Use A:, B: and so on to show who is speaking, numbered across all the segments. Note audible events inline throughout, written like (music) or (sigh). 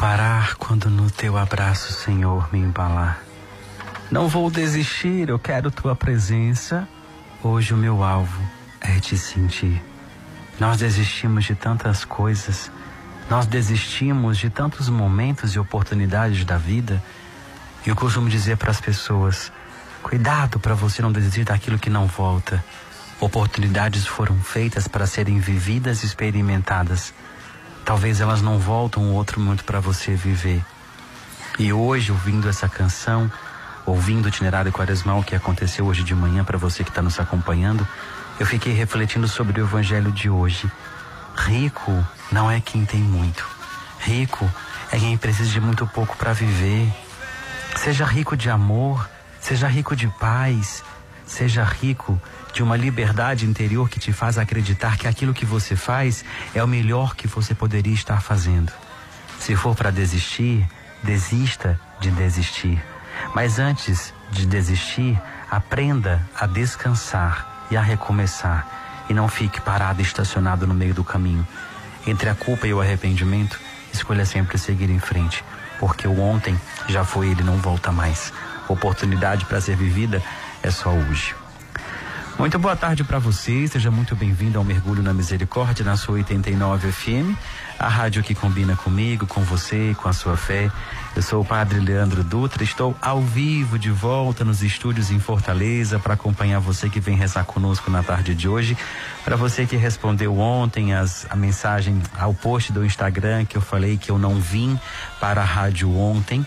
A: Parar quando no teu abraço, Senhor, me embalar. Não vou desistir, eu quero tua presença. Hoje o meu alvo é te sentir. Nós desistimos de tantas coisas, nós desistimos de tantos momentos e oportunidades da vida. E eu costumo dizer para as pessoas: cuidado para você não desistir daquilo que não volta. Oportunidades foram feitas para serem vividas e experimentadas. Talvez elas não voltam outro momento para você viver. E hoje, ouvindo essa canção, ouvindo o itinerário quaresmal que aconteceu hoje de manhã para você que está nos acompanhando, eu fiquei refletindo sobre o evangelho de hoje. Rico não é quem tem muito. Rico é quem precisa de muito pouco para viver. Seja rico de amor, seja rico de paz, seja rico de uma liberdade interior que te faz acreditar que aquilo que você faz é o melhor que você poderia estar fazendo. Se for para desistir, desista de desistir. Mas antes de desistir, aprenda a descansar e a recomeçar. E não fique parado, estacionado no meio do caminho. Entre a culpa e o arrependimento, escolha sempre seguir em frente, porque o ontem já foi, ele não volta mais. Oportunidade para ser vivida é só hoje. Muito boa tarde para você, seja muito bem-vindo ao Mergulho na Misericórdia na sua 89 FM, a rádio que combina comigo, com você, com a sua fé. Eu sou o Padre Leandro Dutra, estou ao vivo de volta nos estúdios em Fortaleza para acompanhar você que vem rezar conosco na tarde de hoje. Para você que respondeu ontem as, a mensagem ao post do Instagram que eu falei que eu não vim para a rádio ontem.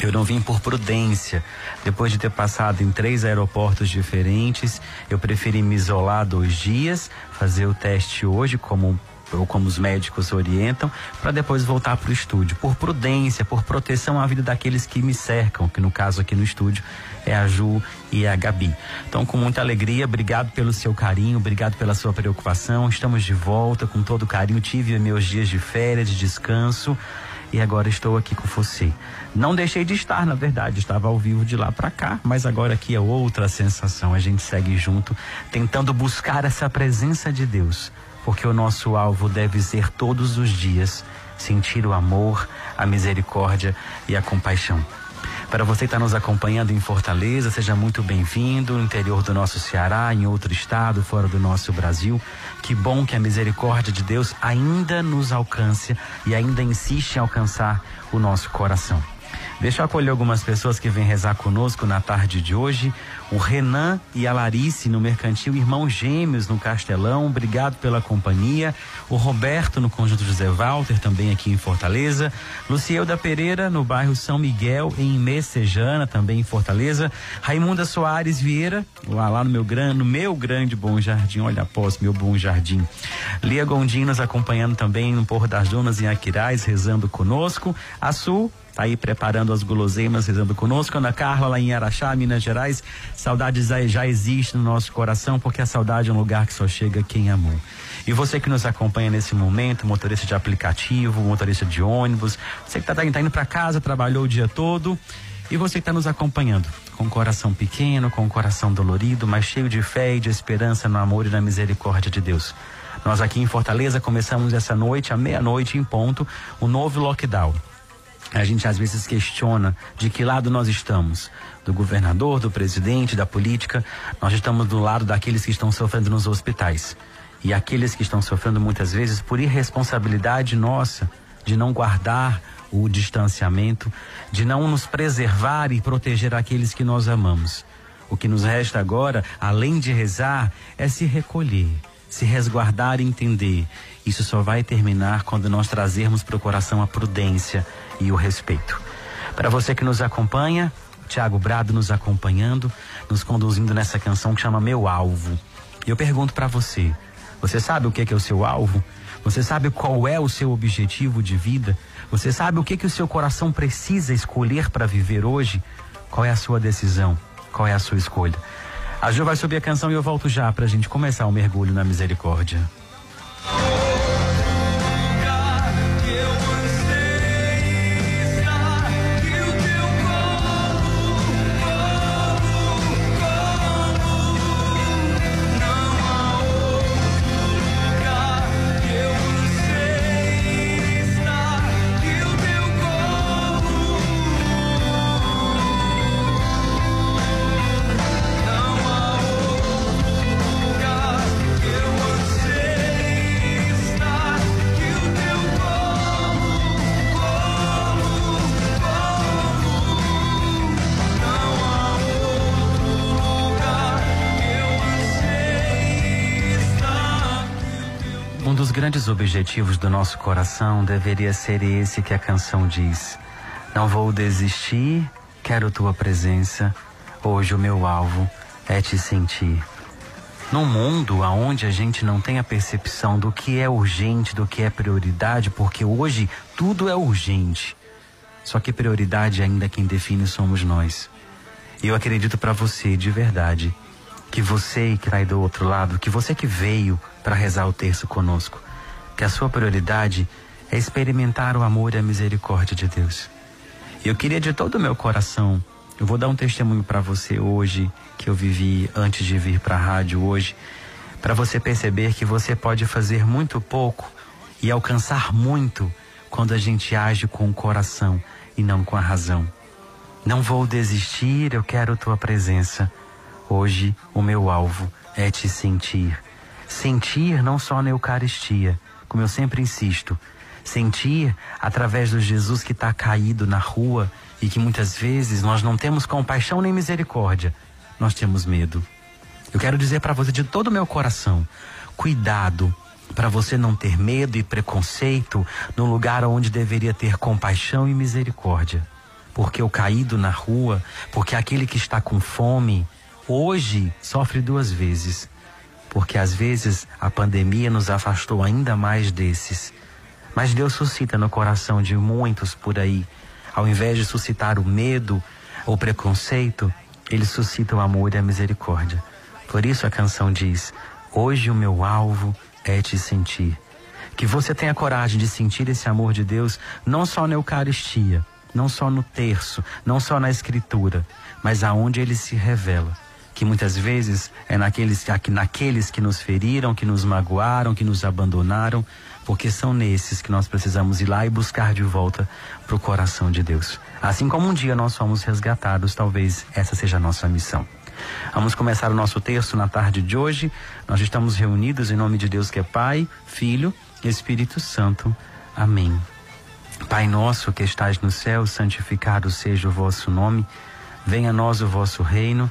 A: Eu não vim por prudência. Depois de ter passado em três aeroportos diferentes, eu preferi me isolar dois dias, fazer o teste hoje, como ou como os médicos orientam, para depois voltar para o estúdio. Por prudência, por proteção à vida daqueles que me cercam, que no caso aqui no estúdio é a Ju e a Gabi. Então, com muita alegria, obrigado pelo seu carinho, obrigado pela sua preocupação. Estamos de volta com todo carinho. Tive meus dias de férias, de descanso e agora estou aqui com você. Não deixei de estar, na verdade, estava ao vivo de lá para cá, mas agora aqui é outra sensação. A gente segue junto, tentando buscar essa presença de Deus, porque o nosso alvo deve ser todos os dias sentir o amor, a misericórdia e a compaixão. Para você que está nos acompanhando em Fortaleza, seja muito bem-vindo. No interior do nosso Ceará, em outro estado, fora do nosso Brasil. Que bom que a misericórdia de Deus ainda nos alcance e ainda insiste em alcançar o nosso coração. Deixa eu acolher algumas pessoas que vêm rezar conosco na tarde de hoje. O Renan e a Larice no Mercantil, irmãos gêmeos no Castelão, obrigado pela companhia. O Roberto no Conjunto José Walter, também aqui em Fortaleza. Lucielda Pereira no bairro São Miguel, em Messejana, também em Fortaleza. Raimunda Soares Vieira, lá, lá no, meu gran, no meu grande Bom Jardim, olha após meu Bom Jardim. Lia Gondim nos acompanhando também no Porro das Dunas, em Aquiraz, rezando conosco. A Sul Tá aí preparando as guloseimas, rezando conosco. Ana Carla, lá em Araxá, Minas Gerais. Saudades já existe no nosso coração, porque a saudade é um lugar que só chega quem amou. E você que nos acompanha nesse momento, motorista de aplicativo, motorista de ônibus, você que está tá indo para casa, trabalhou o dia todo. E você que está nos acompanhando, com o coração pequeno, com o coração dolorido, mas cheio de fé e de esperança no amor e na misericórdia de Deus. Nós aqui em Fortaleza começamos essa noite, à meia-noite em ponto, o um novo lockdown. A gente às vezes questiona de que lado nós estamos. Do governador, do presidente, da política. Nós estamos do lado daqueles que estão sofrendo nos hospitais. E aqueles que estão sofrendo muitas vezes por irresponsabilidade nossa de não guardar o distanciamento, de não nos preservar e proteger aqueles que nós amamos. O que nos resta agora, além de rezar, é se recolher, se resguardar e entender. Isso só vai terminar quando nós trazermos para o coração a prudência e o respeito. Para você que nos acompanha, Tiago Brado nos acompanhando, nos conduzindo nessa canção que chama Meu Alvo. E eu pergunto para você: você sabe o que é, que é o seu alvo? Você sabe qual é o seu objetivo de vida? Você sabe o que, que o seu coração precisa escolher para viver hoje? Qual é a sua decisão? Qual é a sua escolha? A Ju vai subir a canção e eu volto já para a gente começar o mergulho na misericórdia. Grandes objetivos do nosso coração deveria ser esse que a canção diz. Não vou desistir, quero tua presença. Hoje o meu alvo é te sentir. Num mundo onde a gente não tem a percepção do que é urgente, do que é prioridade, porque hoje tudo é urgente. Só que prioridade ainda quem define somos nós. E eu acredito para você de verdade que você que está aí do outro lado, que você que veio para rezar o terço conosco, que a sua prioridade é experimentar o amor e a misericórdia de Deus. Eu queria de todo o meu coração, eu vou dar um testemunho para você hoje que eu vivi antes de vir para a rádio hoje, para você perceber que você pode fazer muito pouco e alcançar muito quando a gente age com o coração e não com a razão. Não vou desistir, eu quero tua presença. Hoje o meu alvo é te sentir. Sentir não só na Eucaristia, como eu sempre insisto, sentir através do Jesus que está caído na rua e que muitas vezes nós não temos compaixão nem misericórdia, nós temos medo. Eu quero dizer para você de todo o meu coração: cuidado para você não ter medo e preconceito no lugar onde deveria ter compaixão e misericórdia. Porque o caído na rua, porque aquele que está com fome, hoje sofre duas vezes. Porque às vezes a pandemia nos afastou ainda mais desses. Mas Deus suscita no coração de muitos por aí, ao invés de suscitar o medo ou preconceito, ele suscita o amor e a misericórdia. Por isso a canção diz: Hoje o meu alvo é te sentir. Que você tenha coragem de sentir esse amor de Deus, não só na Eucaristia, não só no terço, não só na Escritura, mas aonde ele se revela. Que muitas vezes é naqueles, naqueles que nos feriram, que nos magoaram, que nos abandonaram, porque são nesses que nós precisamos ir lá e buscar de volta para o coração de Deus. Assim como um dia nós fomos resgatados, talvez essa seja a nossa missão. Vamos começar o nosso texto na tarde de hoje. Nós estamos reunidos em nome de Deus que é Pai, Filho e Espírito Santo. Amém. Pai nosso que estais no céu, santificado seja o vosso nome. Venha a nós o vosso reino.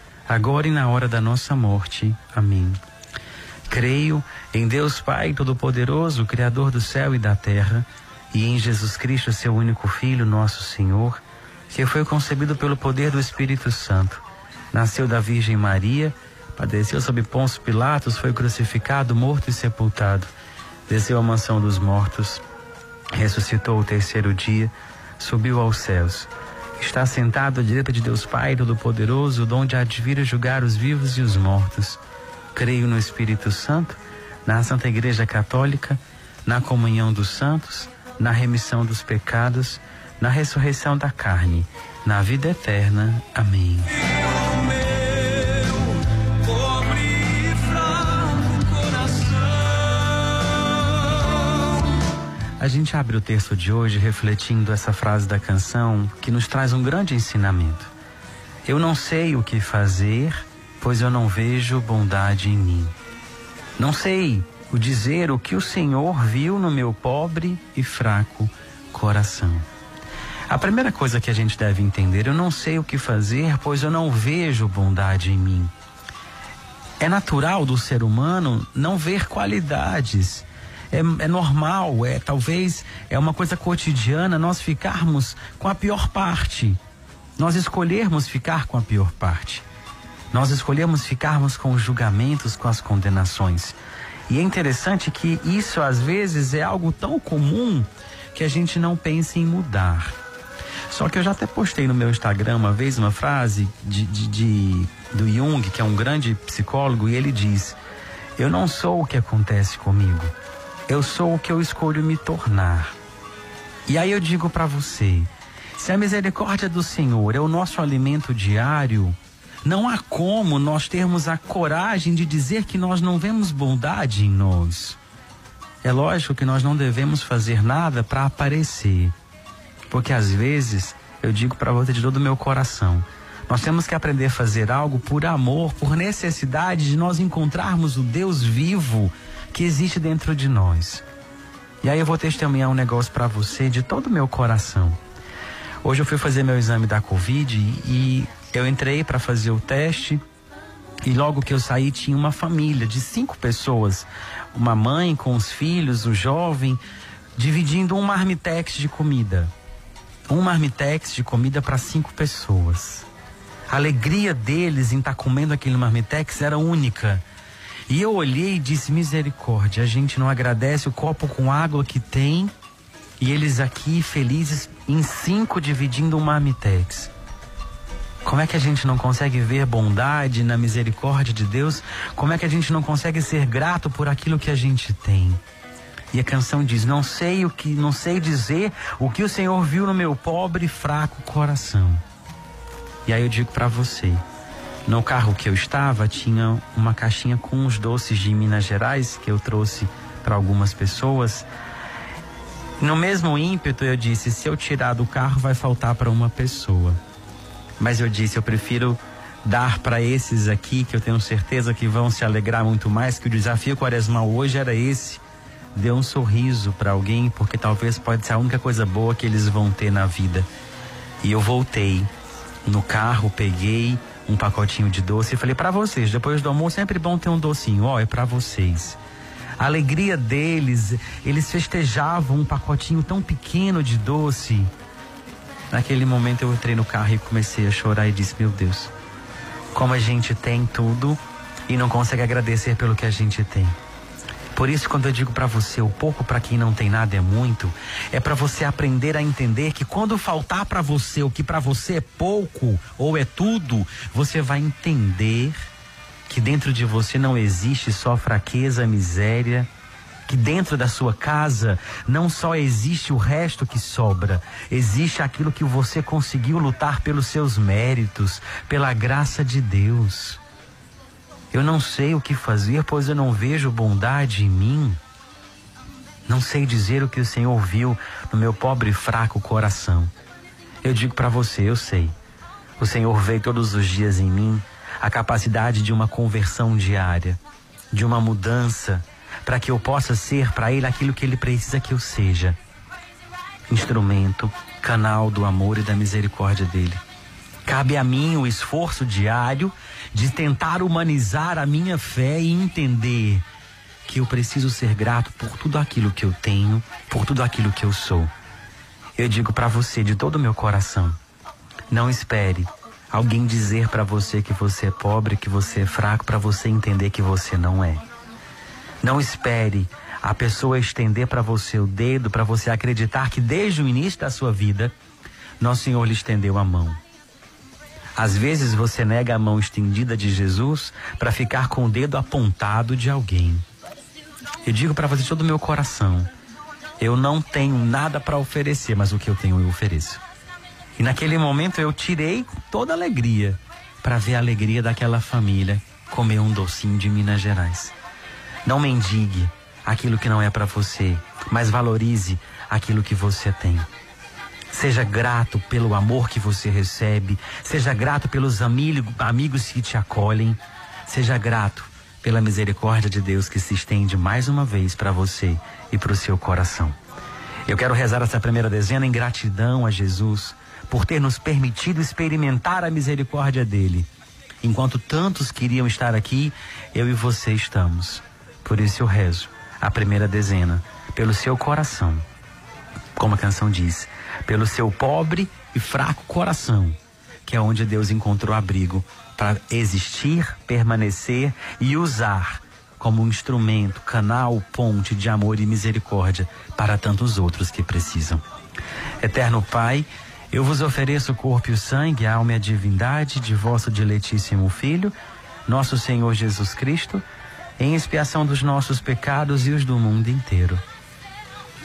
A: agora e na hora da nossa morte. Amém. Creio em Deus Pai Todo-Poderoso, Criador do céu e da terra, e em Jesus Cristo, seu único Filho, nosso Senhor, que foi concebido pelo poder do Espírito Santo Nasceu da Virgem Maria, padeceu sob Pôncio Pilatos, foi crucificado, morto e sepultado. Desceu à mansão dos mortos, ressuscitou o terceiro dia, subiu aos céus. Está sentado à direita de Deus Pai Todo-Poderoso, donde há de vir julgar os vivos e os mortos. Creio no Espírito Santo, na Santa Igreja Católica, na comunhão dos santos, na remissão dos pecados, na ressurreição da carne, na vida eterna. Amém. A gente abre o texto de hoje refletindo essa frase da canção que nos traz um grande ensinamento. Eu não sei o que fazer, pois eu não vejo bondade em mim. Não sei o dizer o que o Senhor viu no meu pobre e fraco coração. A primeira coisa que a gente deve entender, eu não sei o que fazer, pois eu não vejo bondade em mim. É natural do ser humano não ver qualidades é, é normal, é talvez é uma coisa cotidiana nós ficarmos com a pior parte. Nós escolhermos ficar com a pior parte. Nós escolhemos ficarmos com os julgamentos, com as condenações. E é interessante que isso às vezes é algo tão comum que a gente não pensa em mudar. Só que eu já até postei no meu Instagram uma vez uma frase de, de, de, do Jung, que é um grande psicólogo, e ele diz: Eu não sou o que acontece comigo, eu sou o que eu escolho me tornar. E aí eu digo para você: se a misericórdia do Senhor é o nosso alimento diário, não há como nós termos a coragem de dizer que nós não vemos bondade em nós. É lógico que nós não devemos fazer nada para aparecer. Porque às vezes, eu digo para você de todo o meu coração, nós temos que aprender a fazer algo por amor, por necessidade de nós encontrarmos o Deus vivo que existe dentro de nós. E aí eu vou testemunhar um negócio para você de todo o meu coração. Hoje eu fui fazer meu exame da Covid e eu entrei para fazer o teste e logo que eu saí tinha uma família de cinco pessoas, uma mãe com os filhos, o jovem, dividindo um marmitex de comida. Um marmitex de comida para cinco pessoas. A alegria deles em estar tá comendo aquele marmitex era única. E eu olhei e disse: misericórdia, a gente não agradece o copo com água que tem e eles aqui felizes em cinco dividindo um marmitex. Como é que a gente não consegue ver bondade na misericórdia de Deus? Como é que a gente não consegue ser grato por aquilo que a gente tem? E a canção diz: "Não sei o que, não sei dizer o que o Senhor viu no meu pobre e fraco coração". E aí eu digo para você, no carro que eu estava tinha uma caixinha com os doces de Minas Gerais que eu trouxe para algumas pessoas. No mesmo ímpeto eu disse: se eu tirar do carro vai faltar para uma pessoa. Mas eu disse, eu prefiro dar para esses aqui que eu tenho certeza que vão se alegrar muito mais, que o desafio quaresmal hoje era esse. Dê um sorriso para alguém, porque talvez pode ser a única coisa boa que eles vão ter na vida. E eu voltei no carro, peguei um pacotinho de doce e falei para vocês, depois do almoço sempre bom ter um docinho, ó, é para vocês. A alegria deles, eles festejavam um pacotinho tão pequeno de doce Naquele momento eu entrei no carro e comecei a chorar e disse: Meu Deus, como a gente tem tudo e não consegue agradecer pelo que a gente tem. Por isso, quando eu digo para você, o pouco para quem não tem nada é muito, é para você aprender a entender que quando faltar para você o que para você é pouco ou é tudo, você vai entender que dentro de você não existe só fraqueza, miséria que dentro da sua casa não só existe o resto que sobra, existe aquilo que você conseguiu lutar pelos seus méritos, pela graça de Deus. Eu não sei o que fazer, pois eu não vejo bondade em mim. Não sei dizer o que o Senhor viu no meu pobre e fraco coração. Eu digo para você, eu sei. O Senhor veio todos os dias em mim a capacidade de uma conversão diária, de uma mudança para que eu possa ser para Ele aquilo que Ele precisa que eu seja instrumento, canal do amor e da misericórdia dele. Cabe a mim o esforço diário de tentar humanizar a minha fé e entender que eu preciso ser grato por tudo aquilo que eu tenho, por tudo aquilo que eu sou. Eu digo para você de todo o meu coração: não espere alguém dizer para você que você é pobre, que você é fraco, para você entender que você não é. Não espere a pessoa estender para você o dedo, para você acreditar que desde o início da sua vida, nosso Senhor lhe estendeu a mão. Às vezes você nega a mão estendida de Jesus para ficar com o dedo apontado de alguém. Eu digo para você todo o meu coração: eu não tenho nada para oferecer, mas o que eu tenho eu ofereço. E naquele momento eu tirei toda a alegria para ver a alegria daquela família comer um docinho de Minas Gerais. Não mendigue aquilo que não é para você, mas valorize aquilo que você tem. Seja grato pelo amor que você recebe, seja grato pelos amigo, amigos que te acolhem, seja grato pela misericórdia de Deus que se estende mais uma vez para você e para o seu coração. Eu quero rezar essa primeira dezena em gratidão a Jesus por ter nos permitido experimentar a misericórdia dele. Enquanto tantos queriam estar aqui, eu e você estamos. Por isso eu rezo a primeira dezena, pelo seu coração. Como a canção diz, pelo seu pobre e fraco coração, que é onde Deus encontrou abrigo para existir, permanecer e usar como um instrumento, canal, ponte de amor e misericórdia para tantos outros que precisam. Eterno Pai, eu vos ofereço o corpo e o sangue, a alma e a divindade de vosso diletíssimo Filho, nosso Senhor Jesus Cristo em expiação dos nossos pecados e os do mundo inteiro.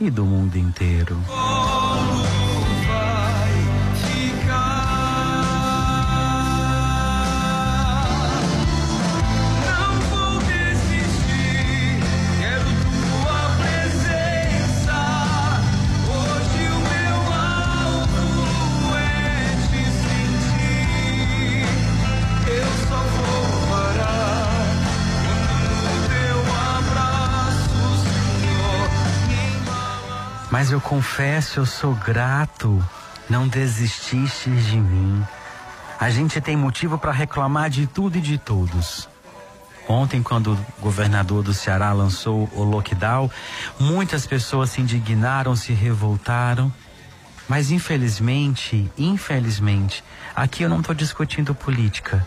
A: e do mundo inteiro. Mas eu confesso, eu sou grato, não desististe de mim. A gente tem motivo para reclamar de tudo e de todos. Ontem, quando o governador do Ceará lançou o lockdown, muitas pessoas se indignaram, se revoltaram. Mas infelizmente, infelizmente, aqui eu não estou discutindo política.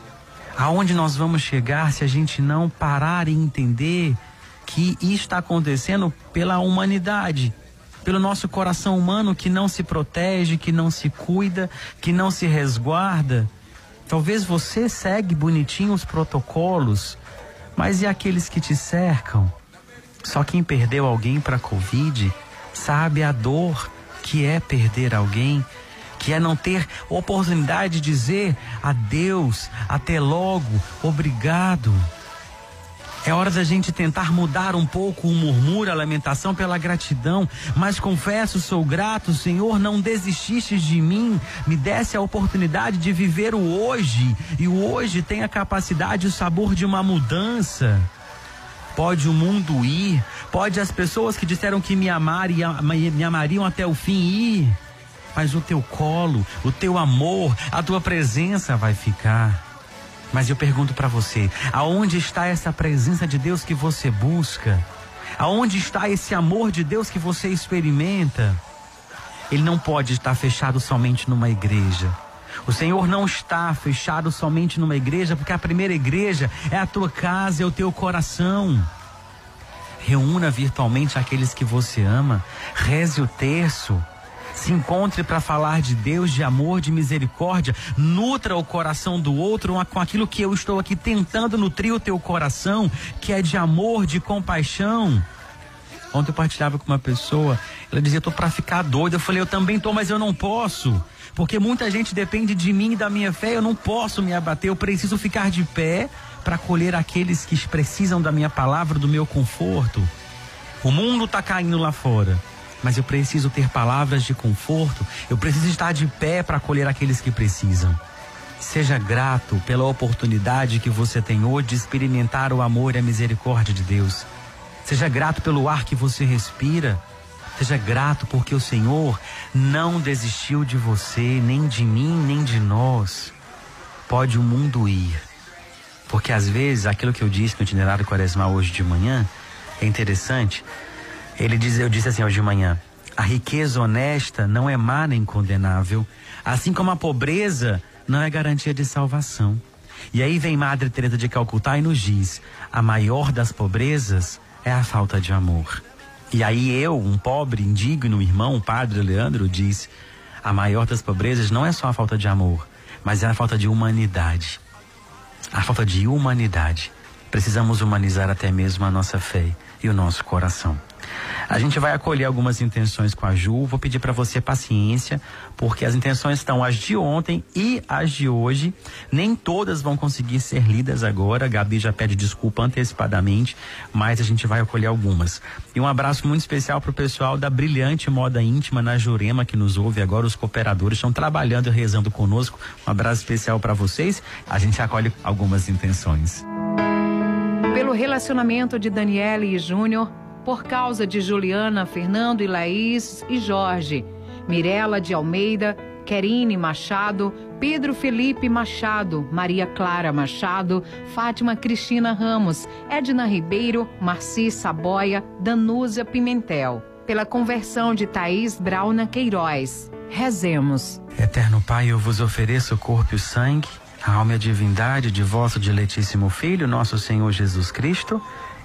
A: Aonde nós vamos chegar se a gente não parar e entender que isso está acontecendo pela humanidade? Pelo nosso coração humano que não se protege, que não se cuida, que não se resguarda. Talvez você segue bonitinho os protocolos, mas e aqueles que te cercam? Só quem perdeu alguém para a Covid sabe a dor que é perder alguém, que é não ter oportunidade de dizer adeus, até logo, obrigado. É hora da gente tentar mudar um pouco o murmúrio, a lamentação pela gratidão. Mas confesso, sou grato, Senhor, não desististe de mim. Me desse a oportunidade de viver o hoje. E o hoje tem a capacidade e o sabor de uma mudança. Pode o mundo ir, pode as pessoas que disseram que me me amariam até o fim ir. Mas o teu colo, o teu amor, a tua presença vai ficar. Mas eu pergunto para você: aonde está essa presença de Deus que você busca? Aonde está esse amor de Deus que você experimenta? Ele não pode estar fechado somente numa igreja. O Senhor não está fechado somente numa igreja, porque a primeira igreja é a tua casa, é o teu coração. Reúna virtualmente aqueles que você ama, reze o terço se encontre para falar de Deus, de amor, de misericórdia. Nutra o coração do outro com aquilo que eu estou aqui tentando nutrir o teu coração, que é de amor, de compaixão. Ontem eu partilhava com uma pessoa, ela dizia: "Tô para ficar doida". Eu falei: "Eu também tô, mas eu não posso". Porque muita gente depende de mim e da minha fé, eu não posso me abater, eu preciso ficar de pé para acolher aqueles que precisam da minha palavra, do meu conforto. O mundo está caindo lá fora mas eu preciso ter palavras de conforto, eu preciso estar de pé para acolher aqueles que precisam. Seja grato pela oportunidade que você tem hoje de experimentar o amor e a misericórdia de Deus. Seja grato pelo ar que você respira. Seja grato porque o Senhor não desistiu de você, nem de mim, nem de nós. Pode o mundo ir. Porque às vezes aquilo que eu disse no itinerário quaresmal hoje de manhã é interessante ele diz, eu disse assim hoje de manhã: a riqueza honesta não é má nem condenável, assim como a pobreza não é garantia de salvação. E aí vem Madre Teresa de Calcutá e nos diz: a maior das pobrezas é a falta de amor. E aí eu, um pobre, indigno irmão, o padre Leandro, diz: a maior das pobrezas não é só a falta de amor, mas é a falta de humanidade. A falta de humanidade. Precisamos humanizar até mesmo a nossa fé e o nosso coração. A gente vai acolher algumas intenções com a Ju. Vou pedir para você paciência, porque as intenções estão as de ontem e as de hoje. Nem todas vão conseguir ser lidas agora. A Gabi já pede desculpa antecipadamente, mas a gente vai acolher algumas. E um abraço muito especial para o pessoal da Brilhante Moda Íntima na Jurema que nos ouve agora. Os cooperadores estão trabalhando e rezando conosco. Um abraço especial para vocês. A gente acolhe algumas intenções.
B: Pelo relacionamento de Daniele e Júnior por causa de Juliana, Fernando e Laís e Jorge, Mirela de Almeida, Querine Machado, Pedro Felipe Machado, Maria Clara Machado, Fátima Cristina Ramos, Edna Ribeiro, Marci Saboia, Danúzia Pimentel. Pela conversão de Thaís Brauna Queiroz. Rezemos.
A: Eterno Pai, eu vos ofereço o corpo e o sangue, a alma e a divindade de vosso diletíssimo Filho, nosso Senhor Jesus Cristo,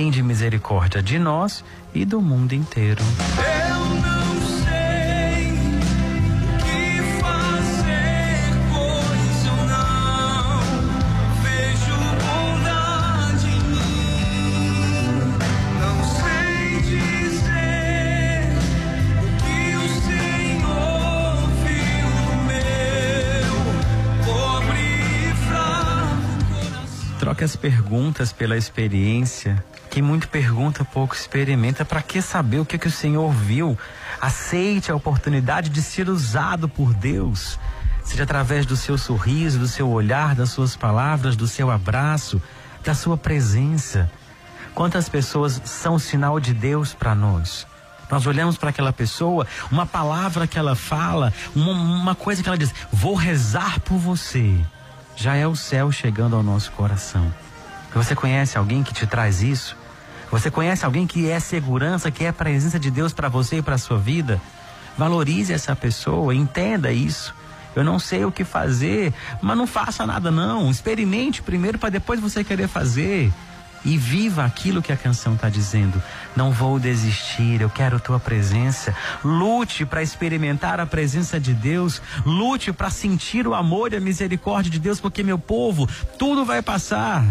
A: tende misericórdia de nós e do mundo inteiro. troque as perguntas pela experiência. Quem muito pergunta, pouco experimenta. Para que saber o que, que o Senhor viu? Aceite a oportunidade de ser usado por Deus. Seja através do seu sorriso, do seu olhar, das suas palavras, do seu abraço, da sua presença. Quantas pessoas são sinal de Deus para nós? Nós olhamos para aquela pessoa, uma palavra que ela fala, uma, uma coisa que ela diz: Vou rezar por você já é o céu chegando ao nosso coração. Você conhece alguém que te traz isso? Você conhece alguém que é segurança, que é presença de Deus para você e para a sua vida? Valorize essa pessoa, entenda isso. Eu não sei o que fazer, mas não faça nada não. Experimente primeiro para depois você querer fazer e viva aquilo que a canção está dizendo. Não vou desistir, eu quero tua presença. Lute para experimentar a presença de Deus. Lute para sentir o amor e a misericórdia de Deus, porque meu povo, tudo vai passar.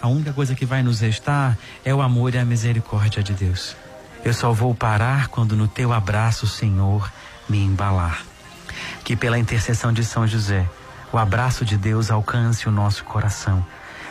A: A única coisa que vai nos restar é o amor e a misericórdia de Deus. Eu só vou parar quando no teu abraço, Senhor, me embalar. Que pela intercessão de São José, o abraço de Deus alcance o nosso coração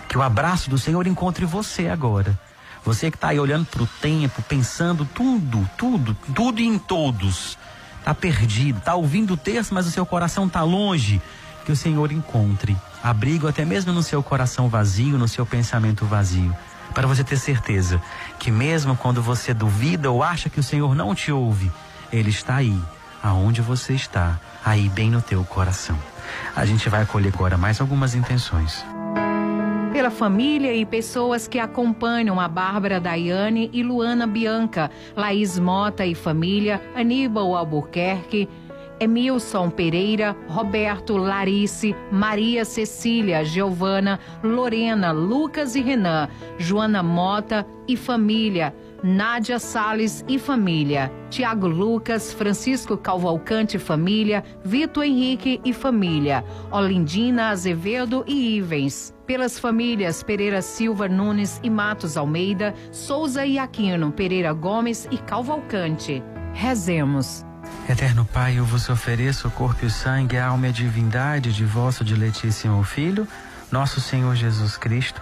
A: que o abraço do Senhor encontre você agora. Você que está aí olhando para o tempo, pensando tudo, tudo, tudo em todos. Está perdido, está ouvindo o texto, mas o seu coração está longe. Que o Senhor encontre abrigo até mesmo no seu coração vazio, no seu pensamento vazio. Para você ter certeza que mesmo quando você duvida ou acha que o Senhor não te ouve, Ele está aí, aonde você está, aí bem no teu coração. A gente vai acolher agora mais algumas intenções
B: pela família e pessoas que acompanham a Bárbara Daiane e Luana Bianca, Laís Mota e família, Aníbal Albuquerque, Emilson Pereira, Roberto, Larice, Maria Cecília, Giovana, Lorena, Lucas e Renan, Joana Mota e família, Nádia Sales e família, Tiago Lucas, Francisco Calvalcante e família, Vitor Henrique e família, Olindina Azevedo e Ivens. Pelas famílias Pereira Silva Nunes e Matos Almeida, Souza e Aquino, Pereira Gomes e Calvalcante. Rezemos.
A: Eterno Pai, eu vos ofereço o corpo e o sangue, a alma e a divindade de vosso diletíssimo Filho, nosso Senhor Jesus Cristo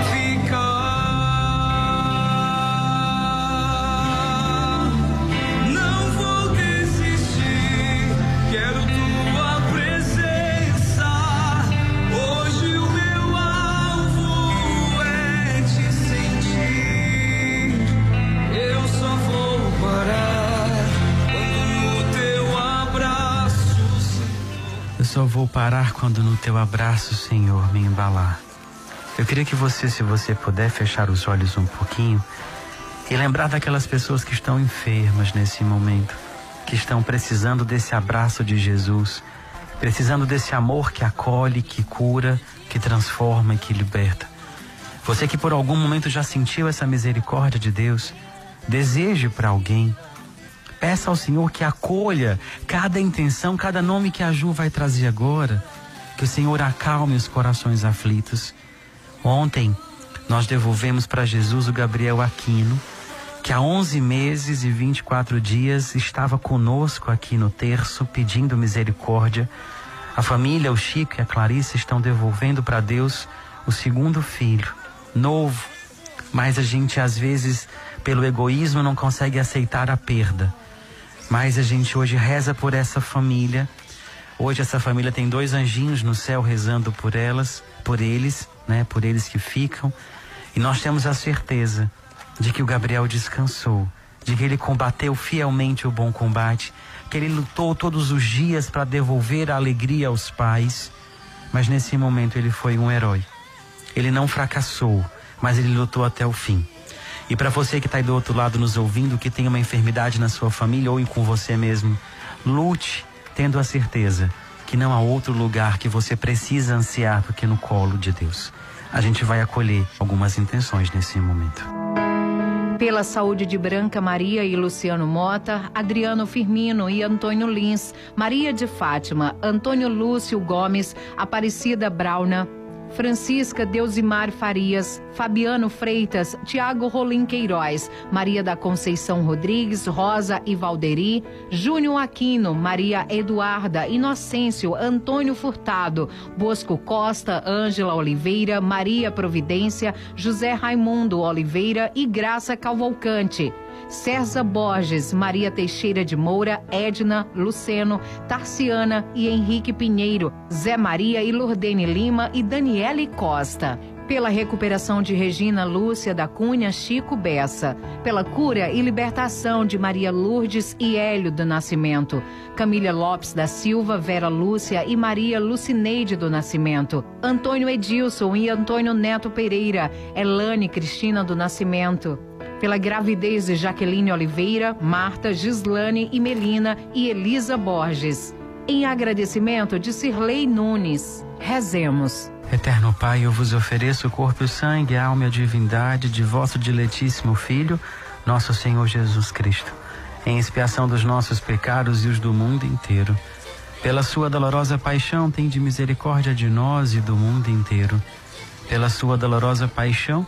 A: Só vou parar quando no teu abraço, Senhor, me embalar. Eu queria que você, se você puder, fechar os olhos um pouquinho e lembrar daquelas pessoas que estão enfermas nesse momento, que estão precisando desse abraço de Jesus, precisando desse amor que acolhe, que cura, que transforma e que liberta. Você que por algum momento já sentiu essa misericórdia de Deus, deseje para alguém Peça ao Senhor que acolha cada intenção, cada nome que a Ju vai trazer agora. Que o Senhor acalme os corações aflitos. Ontem nós devolvemos para Jesus o Gabriel Aquino, que há 11 meses e 24 dias estava conosco aqui no terço pedindo misericórdia. A família, o Chico e a Clarice estão devolvendo para Deus o segundo filho, novo. Mas a gente às vezes, pelo egoísmo, não consegue aceitar a perda. Mas a gente hoje reza por essa família. Hoje essa família tem dois anjinhos no céu rezando por elas, por eles, né? Por eles que ficam. E nós temos a certeza de que o Gabriel descansou, de que ele combateu fielmente o bom combate, que ele lutou todos os dias para devolver a alegria aos pais. Mas nesse momento ele foi um herói. Ele não fracassou, mas ele lutou até o fim. E para você que está aí do outro lado nos ouvindo, que tem uma enfermidade na sua família ou com você mesmo, lute tendo a certeza que não há outro lugar que você precisa ansiar do que no colo de Deus. A gente vai acolher algumas intenções nesse momento.
B: Pela saúde de Branca Maria e Luciano Mota, Adriano Firmino e Antônio Lins, Maria de Fátima, Antônio Lúcio Gomes, Aparecida Brauna, Francisca Deusimar Farias, Fabiano Freitas, Tiago Rolim Queiroz, Maria da Conceição Rodrigues, Rosa e Valderi, Júnior Aquino, Maria Eduarda, Inocêncio, Antônio Furtado, Bosco Costa, Ângela Oliveira, Maria Providência, José Raimundo Oliveira e Graça Calvolcante. César Borges, Maria Teixeira de Moura, Edna, Luceno, Tarciana e Henrique Pinheiro, Zé Maria e Lurdene Lima e Daniele Costa. Pela recuperação de Regina Lúcia da Cunha Chico Bessa, pela cura e libertação de Maria Lourdes e Hélio do Nascimento, Camila Lopes da Silva, Vera Lúcia e Maria Lucineide do Nascimento, Antônio Edilson e Antônio Neto Pereira, Elane Cristina do Nascimento, pela gravidez de Jaqueline Oliveira, Marta, Gislane e Melina e Elisa Borges. Em agradecimento de Sirlei Nunes. Rezemos.
A: Eterno Pai, eu vos ofereço o corpo e o sangue, a alma e a divindade de vosso diletíssimo Filho, nosso Senhor Jesus Cristo, em expiação dos nossos pecados e os do mundo inteiro. Pela sua dolorosa paixão, tem de misericórdia de nós e do mundo inteiro. Pela sua dolorosa paixão,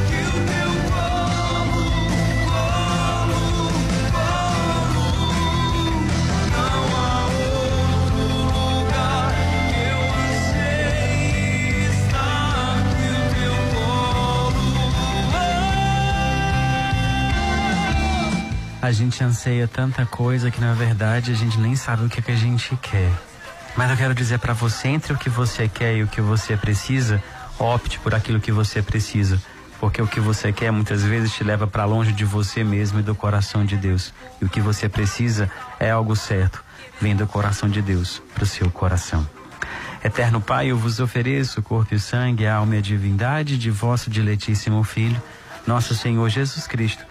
A: A gente anseia tanta coisa que na verdade a gente nem sabe o que, é que a gente quer. Mas eu quero dizer para você, entre o que você quer e o que você precisa, opte por aquilo que você precisa. Porque o que você quer muitas vezes te leva para longe de você mesmo e do coração de Deus. E o que você precisa é algo certo, vem do coração de Deus para o seu coração. Eterno Pai, eu vos ofereço corpo e sangue, a alma e a divindade de vosso diletíssimo Filho, nosso Senhor Jesus Cristo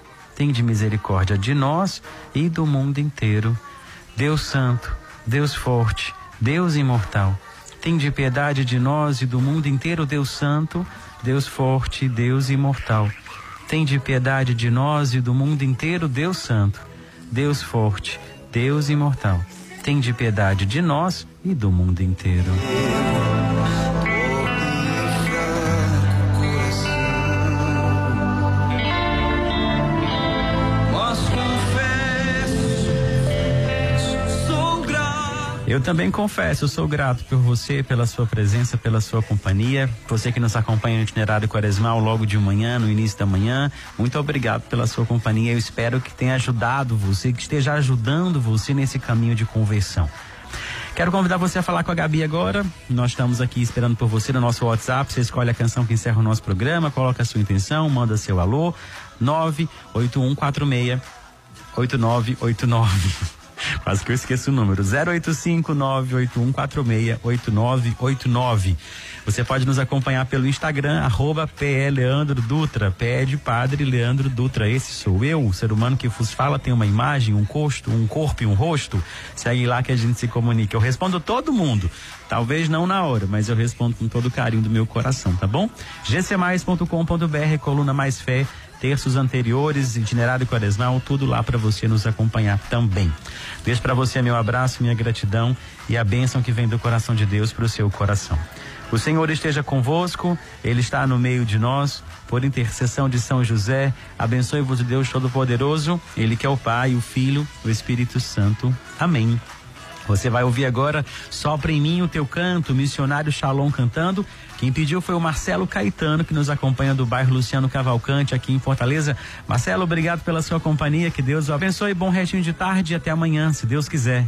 A: de misericórdia de nós e do mundo inteiro. Deus Santo, Deus Forte, Deus Imortal, de piedade de nós e do mundo inteiro, Deus Santo, Deus Forte, Deus Imortal. de piedade de nós e do mundo inteiro, Deus Santo, Deus Forte, Deus Imortal. de piedade de nós e do mundo inteiro. Eu também confesso, eu sou grato por você, pela sua presença, pela sua companhia. Você que nos acompanha no itinerário quaresmal logo de manhã, no início da manhã. Muito obrigado pela sua companhia. Eu espero que tenha ajudado você, que esteja ajudando você nesse caminho de conversão. Quero convidar você a falar com a Gabi agora. Nós estamos aqui esperando por você no nosso WhatsApp. Você escolhe a canção que encerra o nosso programa, coloca a sua intenção, manda seu alô. 98146 8989. (laughs) Quase que eu esqueço o número. 085 981468989. Você pode nos acompanhar pelo Instagram, arroba Leandro Dutra, PE de Padre Leandro Dutra. Esse sou eu, o ser humano que vos fala, tem uma imagem, um costo, um corpo e um rosto. Segue lá que a gente se comunica. Eu respondo todo mundo. Talvez não na hora, mas eu respondo com todo o carinho do meu coração, tá bom? gcmais.com.br, coluna mais fé terços anteriores, itinerário quaresmal, tudo lá para você nos acompanhar também. Deixo para você meu abraço, minha gratidão e a bênção que vem do coração de Deus para o seu coração. O Senhor esteja convosco, Ele está no meio de nós, por intercessão de São José, abençoe-vos Deus Todo-Poderoso, Ele que é o Pai, o Filho, o Espírito Santo. Amém. Você vai ouvir agora Sopra em mim o teu canto, missionário Shalom cantando. Quem pediu foi o Marcelo Caetano, que nos acompanha do bairro Luciano Cavalcante, aqui em Fortaleza. Marcelo, obrigado pela sua companhia, que Deus o abençoe. Bom restinho de tarde e até amanhã, se Deus quiser.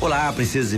C: Olá, princesas e